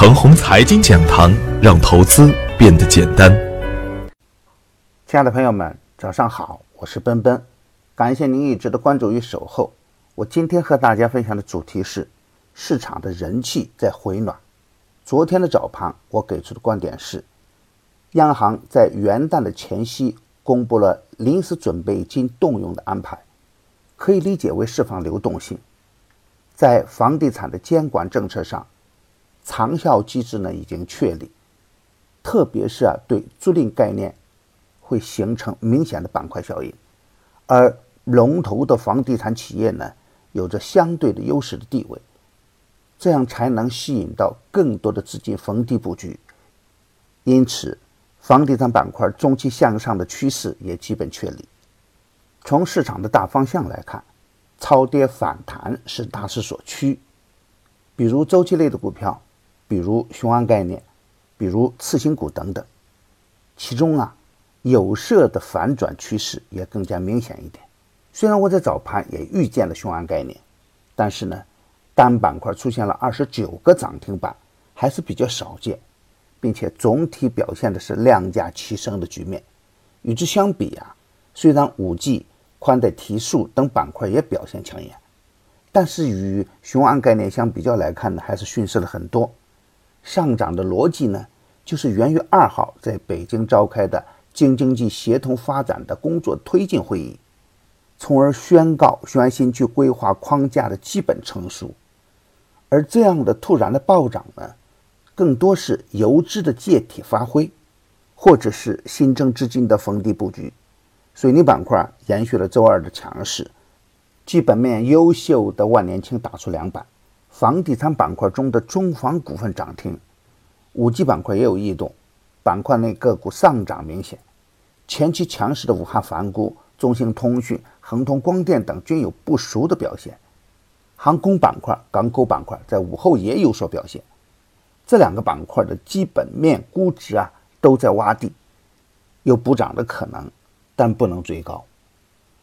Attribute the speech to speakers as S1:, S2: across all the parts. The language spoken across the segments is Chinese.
S1: 程红财经讲堂，让投资变得简单。
S2: 亲爱的朋友们，早上好，我是奔奔，感谢您一直的关注与守候。我今天和大家分享的主题是市场的人气在回暖。昨天的早盘，我给出的观点是，央行在元旦的前夕公布了临时准备金动用的安排，可以理解为释放流动性。在房地产的监管政策上，长效机制呢已经确立，特别是啊对租赁概念会形成明显的板块效应，而龙头的房地产企业呢有着相对的优势的地位，这样才能吸引到更多的资金逢低布局，因此房地产板块中期向上的趋势也基本确立。从市场的大方向来看，超跌反弹是大势所趋，比如周期类的股票。比如雄安概念，比如次新股等等，其中啊，有色的反转趋势也更加明显一点。虽然我在早盘也预见了雄安概念，但是呢，单板块出现了二十九个涨停板，还是比较少见，并且总体表现的是量价齐升的局面。与之相比啊，虽然五 G、宽带提速等板块也表现抢眼，但是与雄安概念相比较来看呢，还是逊色了很多。上涨的逻辑呢，就是元月二号在北京召开的京津冀协同发展的工作推进会议，从而宣告雄新区规划框架的基本成熟。而这样的突然的暴涨呢，更多是游资的借题发挥，或者是新增资金的逢低布局。水泥板块延续了周二的强势，基本面优秀的万年青打出两板。房地产板块中的中房股份涨停，五 G 板块也有异动，板块内个股上涨明显。前期强势的武汉凡谷、中兴通讯、恒通光电等均有不俗的表现。航空板块、港口板块在午后也有所表现。这两个板块的基本面估值啊都在洼地，有补涨的可能，但不能追高。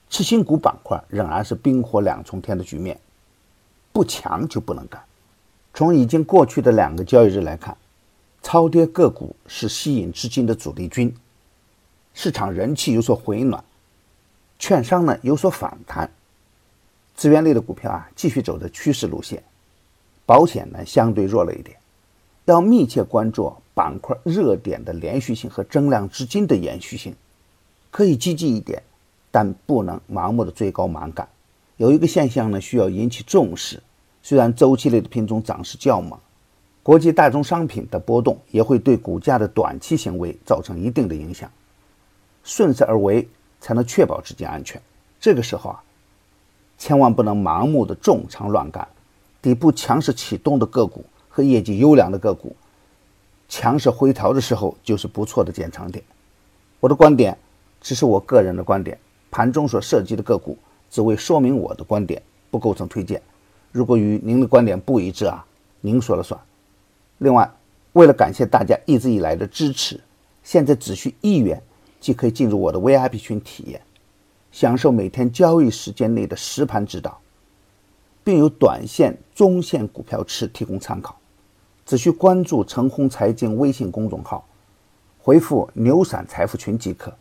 S2: 次新股板块仍然是冰火两重天的局面。不强就不能干。从已经过去的两个交易日来看，超跌个股是吸引资金的主力军，市场人气有所回暖，券商呢有所反弹，资源类的股票啊继续走的趋势路线，保险呢相对弱了一点。要密切关注板块热点的连续性和增量资金的延续性，可以积极一点，但不能盲目的追高蛮干。有一个现象呢，需要引起重视。虽然周期类的品种涨势较猛，国际大宗商品的波动也会对股价的短期行为造成一定的影响。顺势而为，才能确保资金安全。这个时候啊，千万不能盲目的重仓乱干。底部强势启动的个股和业绩优良的个股，强势回调的时候就是不错的减仓点。我的观点只是我个人的观点，盘中所涉及的个股。只为说明我的观点，不构成推荐。如果与您的观点不一致啊，您说了算。另外，为了感谢大家一直以来的支持，现在只需一元即可以进入我的 VIP 群体验，享受每天交易时间内的实盘指导，并有短线、中线股票池提供参考。只需关注“陈红财经”微信公众号，回复“牛散财富群”即可。